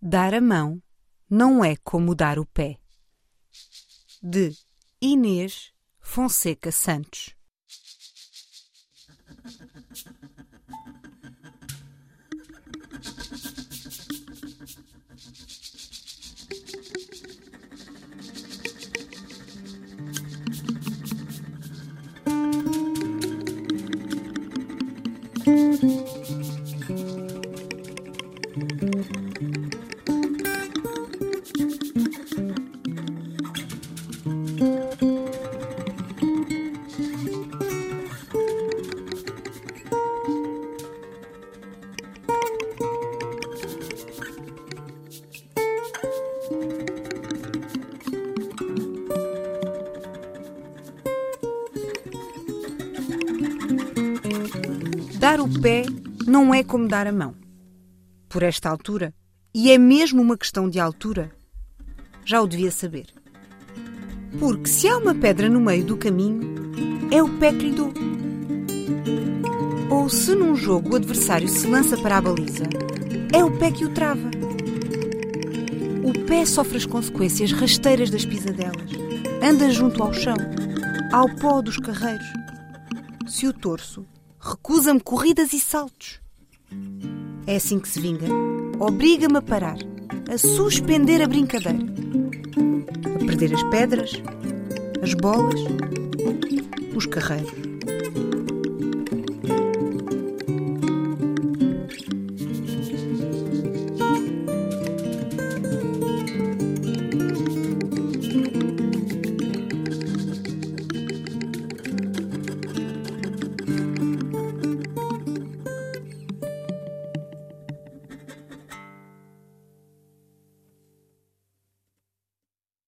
Dar a mão não é como dar o pé. De Inês Fonseca Santos. Dar o pé não é como dar a mão. Por esta altura, e é mesmo uma questão de altura, já o devia saber. Porque se há uma pedra no meio do caminho, é o pé que lhe dou. Ou se num jogo o adversário se lança para a baliza, é o pé que o trava. O pé sofre as consequências rasteiras das pisadelas. Anda junto ao chão, ao pó dos carreiros. Se o torço, recusa-me corridas e saltos. É assim que se vinga. Obriga-me a parar, a suspender a brincadeira, a perder as pedras, as bolas, os carreiros.